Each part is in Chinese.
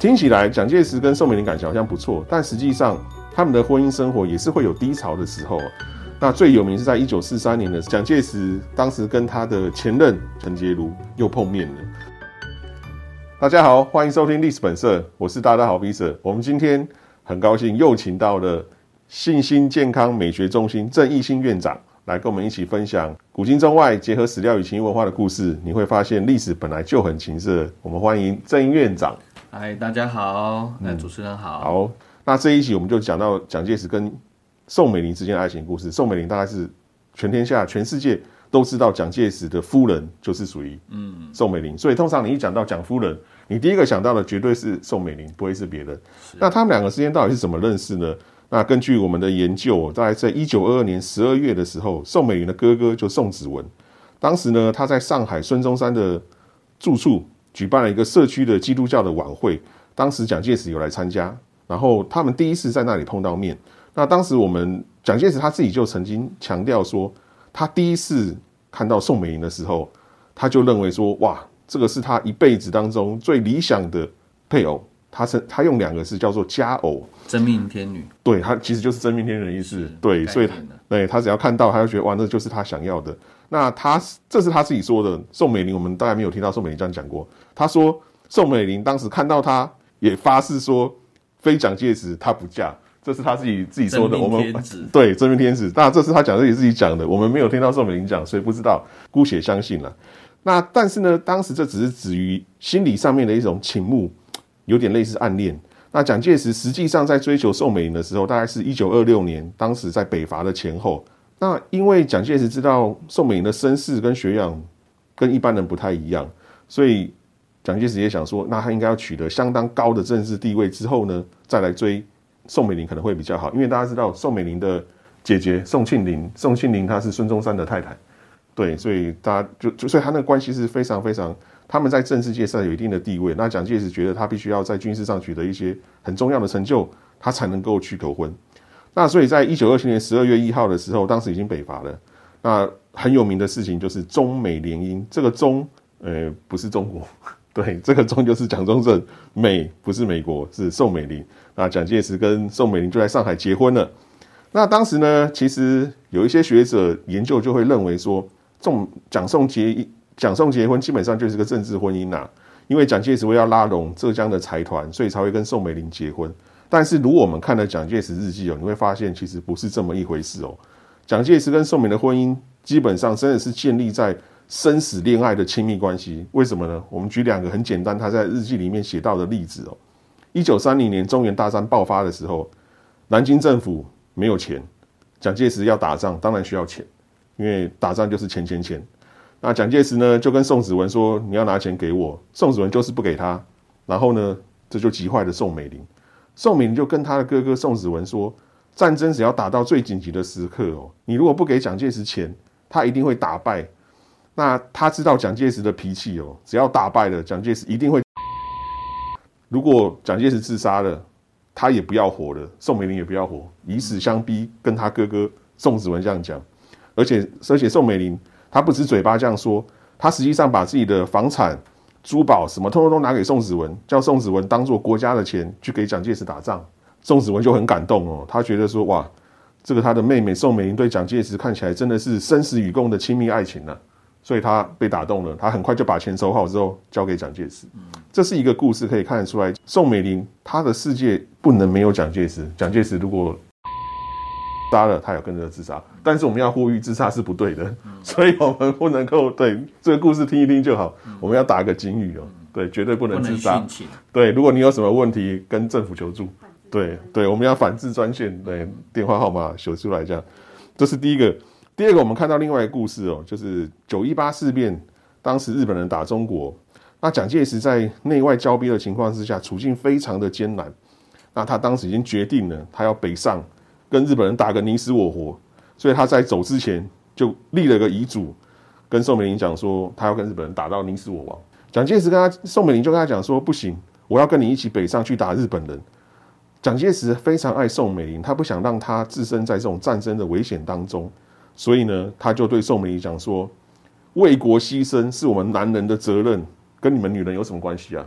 听起来蒋介石跟宋美龄感情好像不错，但实际上他们的婚姻生活也是会有低潮的时候。那最有名是在一九四三年的蒋介石，当时跟他的前任陈洁如又碰面了。大家好，欢迎收听历史本色，我是大大好比者。我们今天很高兴又请到了信心健康美学中心郑义兴院长来跟我们一起分享古今中外结合史料与情文化的故事。你会发现历史本来就很情色。我们欢迎郑院长。嗨，大家好，那主持人好。好，那这一集我们就讲到蒋介石跟宋美龄之间的爱情故事。宋美龄大概是全天下、全世界都知道蒋介石的夫人就是属于嗯宋美龄，所以通常你一讲到蒋夫人，你第一个想到的绝对是宋美龄，不会是别人。那他们两个之间到底是怎么认识呢？那根据我们的研究，大概在一九二二年十二月的时候，宋美龄的哥哥就宋子文，当时呢他在上海孙中山的住处。举办了一个社区的基督教的晚会，当时蒋介石有来参加，然后他们第一次在那里碰到面。那当时我们蒋介石他自己就曾经强调说，他第一次看到宋美龄的时候，他就认为说，哇，这个是他一辈子当中最理想的配偶。他是他用两个字叫做佳偶，真命天女。对他其实就是真命天女的意思。对，所以对他只要看到，他就觉得哇，那就是他想要的。那他这是他自己说的。宋美龄，我们大概没有听到宋美龄这样讲过。他说宋美龄当时看到他也发誓说，非蒋介石他不嫁。这是他自己自己说的。我们 对真命天子，那这是他讲自己自己讲的，我们没有听到宋美龄讲，所以不知道，姑且相信了。那但是呢，当时这只是止于心理上面的一种倾慕。有点类似暗恋。那蒋介石实际上在追求宋美龄的时候，大概是一九二六年，当时在北伐的前后。那因为蒋介石知道宋美龄的身世跟学养跟一般人不太一样，所以蒋介石也想说，那他应该要取得相当高的政治地位之后呢，再来追宋美龄可能会比较好。因为大家知道宋美龄的姐姐宋庆龄，宋庆龄她是孙中山的太太，对，所以大家就就所以他那个关系是非常非常。他们在政治界上有一定的地位，那蒋介石觉得他必须要在军事上取得一些很重要的成就，他才能够去求婚。那所以在一九二七年十二月一号的时候，当时已经北伐了。那很有名的事情就是中美联姻，这个中，呃，不是中国，对，这个中就是蒋中正，美不是美国，是宋美龄。那蒋介石跟宋美龄就在上海结婚了。那当时呢，其实有一些学者研究就会认为说，宋蒋宋结。蒋宋结婚基本上就是个政治婚姻呐，因为蒋介石为要拉拢浙江的财团，所以才会跟宋美龄结婚。但是如果我们看了蒋介石日记哦，你会发现其实不是这么一回事哦。蒋介石跟宋美龄的婚姻基本上真的是建立在生死恋爱的亲密关系。为什么呢？我们举两个很简单，他在日记里面写到的例子哦。一九三零年中原大战爆发的时候，南京政府没有钱，蒋介石要打仗，当然需要钱，因为打仗就是钱钱钱。那蒋介石呢，就跟宋子文说：“你要拿钱给我。”宋子文就是不给他，然后呢，这就急坏了宋美龄。宋美龄就跟他的哥哥宋子文说：“战争只要打到最紧急的时刻哦，你如果不给蒋介石钱，他一定会打败。那他知道蒋介石的脾气哦，只要打败了，蒋介石一定会。如果蒋介石自杀了，他也不要活了，宋美龄也不要活，以死相逼，跟他哥哥宋子文这样讲。而且，而且宋美龄。他不止嘴巴这样说，他实际上把自己的房产、珠宝什么，通通都拿给宋子文，叫宋子文当做国家的钱去给蒋介石打仗。宋子文就很感动哦，他觉得说哇，这个他的妹妹宋美龄对蒋介石看起来真的是生死与共的亲密爱情呢，所以他被打动了。他很快就把钱收好之后交给蒋介石。这是一个故事，可以看得出来，宋美龄她的世界不能没有蒋介石。蒋介石如果杀了他，有跟着自杀，但是我们要呼吁自杀是不对的，所以我们不能够对这个故事听一听就好。我们要打个警语哦，对，绝对不能自杀。对，如果你有什么问题，跟政府求助。对对，我们要反制专线，对，电话号码写出来这样。这是第一个。第二个，我们看到另外一个故事哦，就是九一八事变，当时日本人打中国，那蒋介石在内外交逼的情况之下，处境非常的艰难。那他当时已经决定了，他要北上。跟日本人打个你死我活，所以他在走之前就立了个遗嘱，跟宋美龄讲说，他要跟日本人打到你死我亡。蒋介石跟他宋美龄就跟他讲说，不行，我要跟你一起北上去打日本人。蒋介石非常爱宋美龄，他不想让他置身在这种战争的危险当中，所以呢，他就对宋美龄讲说，为国牺牲是我们男人的责任，跟你们女人有什么关系啊？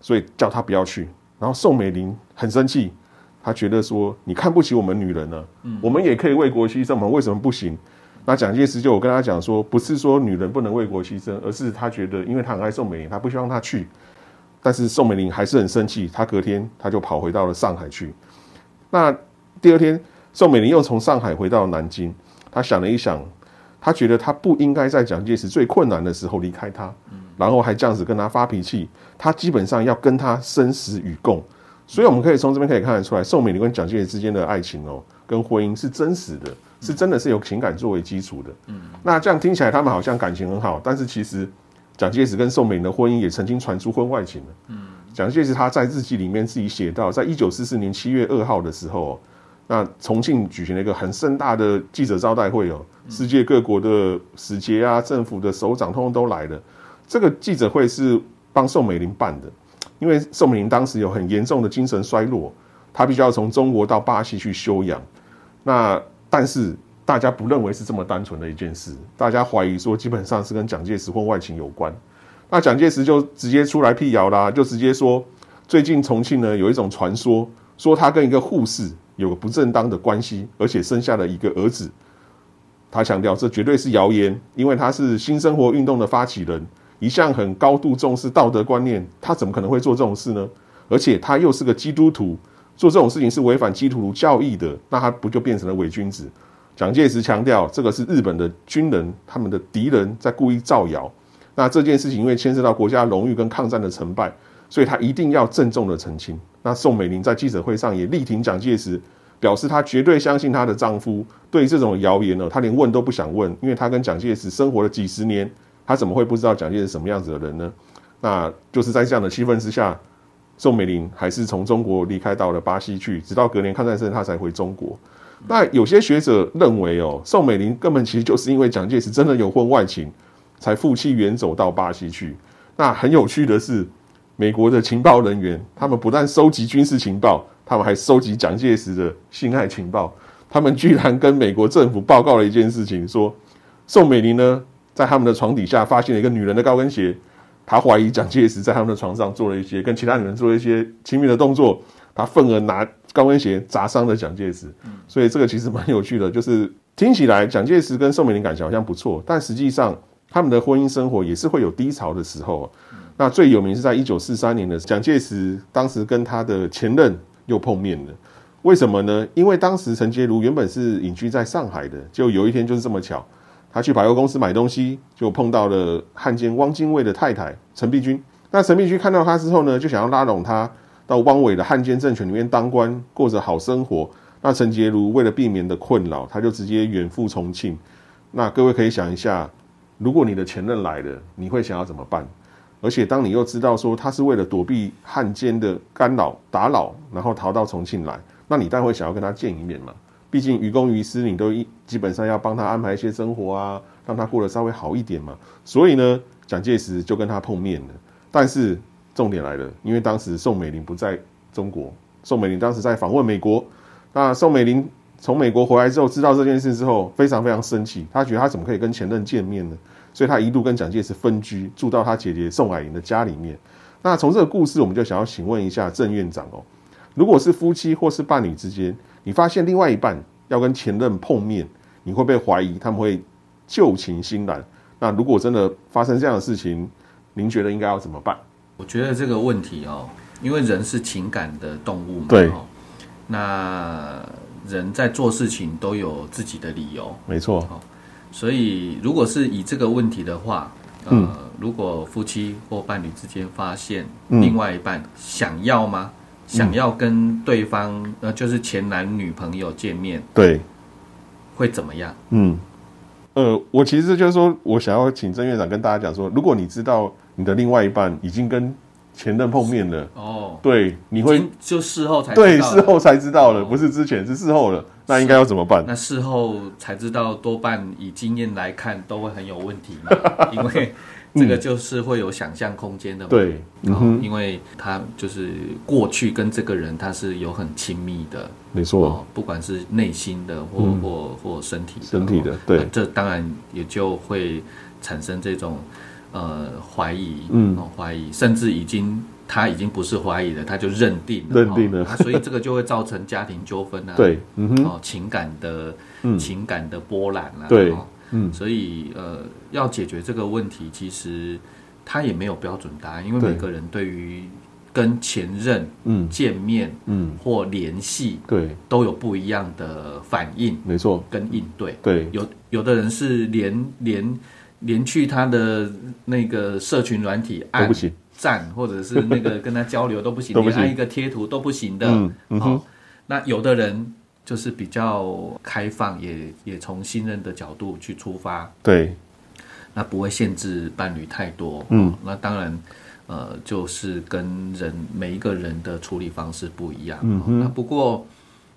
所以叫他不要去。然后宋美龄很生气，她觉得说你看不起我们女人了，我们也可以为国牺牲，我们为什么不行？那蒋介石就我跟他讲说，不是说女人不能为国牺牲，而是他觉得，因为他很爱宋美龄，他不希望她去。但是宋美龄还是很生气，她隔天她就跑回到了上海去。那第二天，宋美龄又从上海回到南京，她想了一想，她觉得她不应该在蒋介石最困难的时候离开他，然后还这样子跟他发脾气，她基本上要跟他生死与共。所以我们可以从这边可以看得出来，宋美龄跟蒋介石之间的爱情哦，跟婚姻是真实的，是真的是有情感作为基础的。嗯，那这样听起来他们好像感情很好，但是其实。蒋介石跟宋美龄的婚姻也曾经传出婚外情。嗯，蒋介石他在日记里面自己写到，在一九四四年七月二号的时候，那重庆举行了一个很盛大的记者招待会哦，世界各国的使节啊、政府的首长通通都来了。这个记者会是帮宋美龄办的，因为宋美龄当时有很严重的精神衰弱，她必须要从中国到巴西去休养。那但是。大家不认为是这么单纯的一件事，大家怀疑说基本上是跟蒋介石婚外情有关。那蒋介石就直接出来辟谣啦，就直接说最近重庆呢有一种传说，说他跟一个护士有个不正当的关系，而且生下了一个儿子。他强调这绝对是谣言，因为他是新生活运动的发起人，一向很高度重视道德观念，他怎么可能会做这种事呢？而且他又是个基督徒，做这种事情是违反基督徒教义的，那他不就变成了伪君子？蒋介石强调，这个是日本的军人，他们的敌人在故意造谣。那这件事情因为牵涉到国家荣誉跟抗战的成败，所以他一定要郑重的澄清。那宋美龄在记者会上也力挺蒋介石，表示她绝对相信她的丈夫。对这种谣言呢，她连问都不想问，因为她跟蒋介石生活了几十年，他怎么会不知道蒋介石什么样子的人呢？那就是在这样的气氛之下，宋美龄还是从中国离开到了巴西去，直到隔年抗战胜，她才回中国。那有些学者认为，哦，宋美龄根本其实就是因为蒋介石真的有婚外情，才负气远走到巴西去。那很有趣的是，美国的情报人员，他们不但收集军事情报，他们还收集蒋介石的性爱情报。他们居然跟美国政府报告了一件事情，说宋美龄呢，在他们的床底下发现了一个女人的高跟鞋，他怀疑蒋介石在他们的床上做了一些跟其他女人做了一些亲密的动作，他愤而拿。高跟鞋砸伤了蒋介石，所以这个其实蛮有趣的。就是听起来蒋介石跟宋美龄感情好像不错，但实际上他们的婚姻生活也是会有低潮的时候。那最有名是在一九四三年的蒋介石当时跟他的前任又碰面了。为什么呢？因为当时陈洁如原本是隐居在上海的，就有一天就是这么巧，他去百货公司买东西，就碰到了汉奸汪精卫的太太陈璧君。那陈璧君看到他之后呢，就想要拉拢他。到汪伪的汉奸政权里面当官，过着好生活。那陈洁如为了避免的困扰，他就直接远赴重庆。那各位可以想一下，如果你的前任来了，你会想要怎么办？而且当你又知道说他是为了躲避汉奸的干扰打扰，然后逃到重庆来，那你当然会想要跟他见一面嘛。毕竟于公于私，你都一基本上要帮他安排一些生活啊，让他过得稍微好一点嘛。所以呢，蒋介石就跟他碰面了，但是。重点来了，因为当时宋美龄不在中国，宋美龄当时在访问美国。那宋美龄从美国回来之后，知道这件事之后，非常非常生气，她觉得她怎么可以跟前任见面呢？所以她一度跟蒋介石分居，住到她姐姐宋霭龄的家里面。那从这个故事，我们就想要请问一下郑院长哦，如果是夫妻或是伴侣之间，你发现另外一半要跟前任碰面，你会不会怀疑他们会旧情新燃？那如果真的发生这样的事情，您觉得应该要怎么办？我觉得这个问题哦，因为人是情感的动物嘛，对，那人在做事情都有自己的理由，没错，所以如果是以这个问题的话，呃，如果夫妻或伴侣之间发现另外一半想要吗？想要跟对方呃，就是前男女朋友见面，对，会怎么样？嗯，呃，我其实就是说我想要请郑院长跟大家讲说，如果你知道。你的另外一半已经跟前任碰面了哦，对，你会就事后才对，事后才知道了，不是之前是事后了，那应该要怎么办？那事后才知道，多半以经验来看都会很有问题嘛，因为这个就是会有想象空间的，对，嗯，因为他就是过去跟这个人他是有很亲密的，没错，不管是内心的或或或身体身体的，对，这当然也就会产生这种。呃，怀疑，嗯，怀疑，甚至已经他已经不是怀疑了，他就认定了，认定了。哦啊所以这个就会造成家庭纠纷啊，对，嗯哼，哦，情感的、情感的波澜啊，对。哦嗯。所以呃，要解决这个问题，其实他也没有标准答案，因为每个人对于跟前任嗯。见面嗯，或联系对，都有不一样的反应没错，跟应对。对，有有的人是连连连去他的那个社群软体按都不行，赞，或者是那个跟他交流都不行，连按一个贴图都不行的。嗯嗯哼。哦，那有的人就是比较开放，也也从信任的角度去出发，对，那不会限制伴侣太多。嗯哦那当然。呃，就是跟人每一个人的处理方式不一样。哦嗯哼那不过，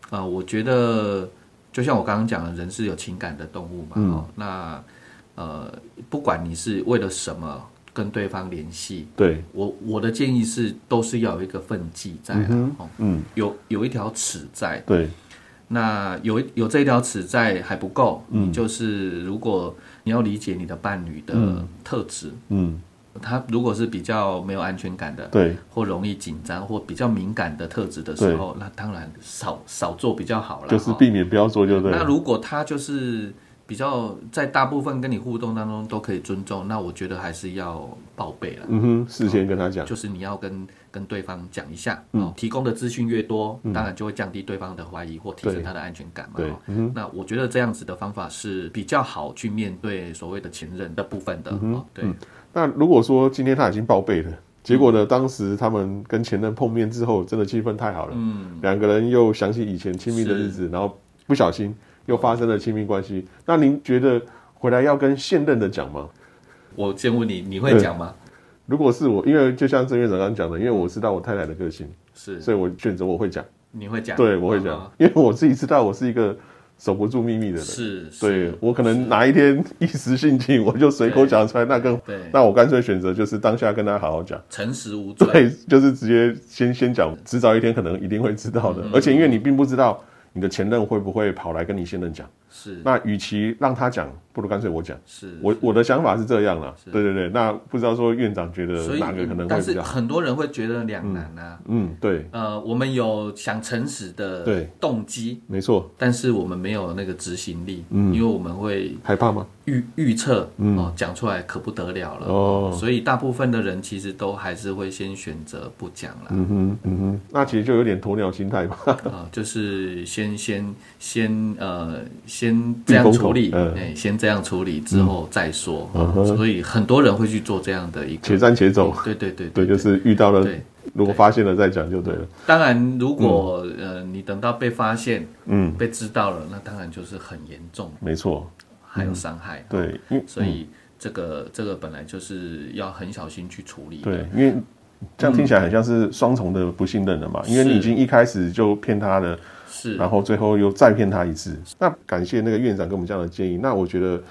呃，我觉得就像我刚刚讲的，人是有情感的动物嘛。嗯哦，那呃，不管你是为了什么跟对方联系，对，我我的建议是，都是要有一个分际在啦、嗯哦，嗯，有有一条尺在。对，那有有这一条尺在还不够，嗯。就是如果你要理解你的伴侣的特质，嗯，他如果是比较没有安全感的，对，或容易紧张或比较敏感的特质的时候，那当然少少做比较好了。就是哦避免不要做就对了。那如果他就是比较在大部分跟你互动当中都可以尊重，那我觉得还是要报备了。嗯哼，事先跟他讲，就是你要跟跟对方讲一下，嗯。哦，提供的资讯越多，当然就会降低对方的怀疑或提升他的安全感嘛。对哦。嗯那我觉得这样子的方法是比较好去面对所谓的前任的部分的。嗯哦，对，那如果说今天他已经报备了，结果呢，当时他们跟前任碰面之后，真的气氛太好了，嗯，两个人又想起以前亲密的日子，然后不小心又发生了亲密关系。那您觉得回来要跟现任的讲吗？我先问你，你会讲吗？如果是我，因为就像郑院长刚刚讲的，因为我知道我太太的个性，是，所以我选择我会讲，你会讲？对我会哦讲，因为我自己知道我是一个守不住秘密的人。是，是对我可能哪一天一时兴起，我就随口讲出来，那更对那我干脆选择就是当下跟他好好讲。诚实无罪。对，就是直接先先讲，迟早一天可能一定会知道的。嗯而且因为你并不知道你的前任会不会跑来跟你现任讲，是那与其让他讲，不如干脆我讲。是，我我的想法是这样了，是对对对。那不知道说院长觉得所以哪个可能会但是比较好？很多人会觉得两难啊。嗯，对，呃，我们有想诚实的动机，没错。但是我们没有那个执行力，嗯因为我们会害怕吗？预预测，哦，讲出来可不得了了，哦所以大部分的人其实都还是会先选择不讲了，嗯哼，嗯哼，那其实就有点鸵鸟心态吧。啊、就是先先先呃先这样处理，嗯。哎、先这样处理之后再说，嗯哼。所以很多人会去做这样的一个，且战且走，对对对对，就是遇到了，如果发现了再讲就对了。当然，如果、呃你等到被发现、嗯，被知道了，那当然就是很严重，没错，还有伤害。对，所以这个这个本来就是要很小心去处理的。对，因为这样听起来很像是双重的不信任了嘛，因为你已经一开始就骗他了，是然后最后又再骗他一次。那感谢那个院长给我们这样的建议。那我觉得，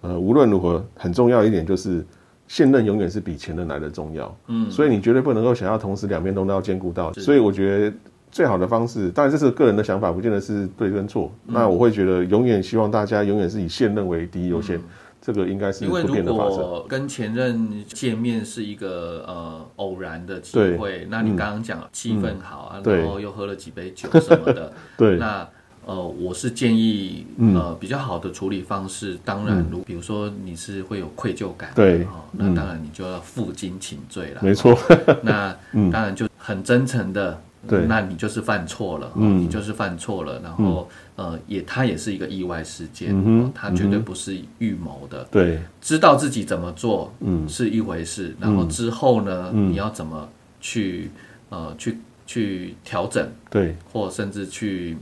呃，无论如何，很重要一点就是。现任永远是比前任来的重要，嗯，所以你绝对不能够想要同时两边都要兼顾到。所以我觉得最好的方式，当然这是个人的想法，不见得是对跟错。嗯那我会觉得，永远希望大家永远是以现任为第一优先，这个应该是因为如。果跟前任见面是一个呃偶然的机对。会，那你刚刚讲气氛好啊，对。然后又喝了几杯酒什么的，对，那呃，我是建议嗯。呃比较好的处理方式，当然如比如说你是会有愧疚感的，对。哦，那当然你就要负荆请罪了。没错，那当然就很真诚的，对。那你就是犯错了，嗯嗯，你就是犯错了，然后呃，也它也是一个意外事件，嗯哼哦它绝对不是预谋的，对，知道自己怎么做，嗯。是一回事，然后之后呢，你要怎么去呃去去调整，对，或甚至去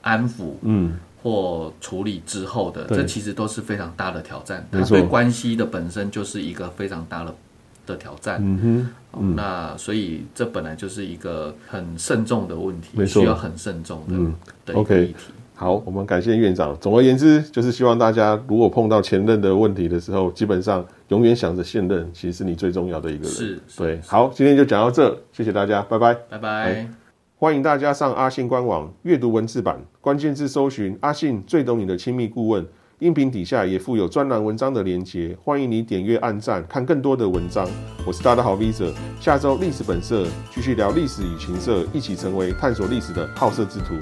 安抚，嗯，或处理之后的，这其实都是非常大的挑战。对关系的本身就是一个非常大的的挑战。嗯哼，哦那所以这本来就是一个很慎重的问题，需要很慎重的、嗯的一个 OK 议题。好，我们感谢院长。总而言之，就是希望大家如果碰到前任的问题的时候，基本上永远想着现任，其实是你最重要的一个人。是是对。好，今天就讲到这，谢谢大家，拜拜。拜拜。哎欢迎大家上阿信官网阅读文字版，关键字搜寻“阿信最懂你的亲密顾问”，音频底下也附有专栏文章的连结，欢迎你点阅、按赞，看更多的文章。我是大家好 V 者，下周历史本色继续聊历史与情色，一起成为探索历史的好色之徒。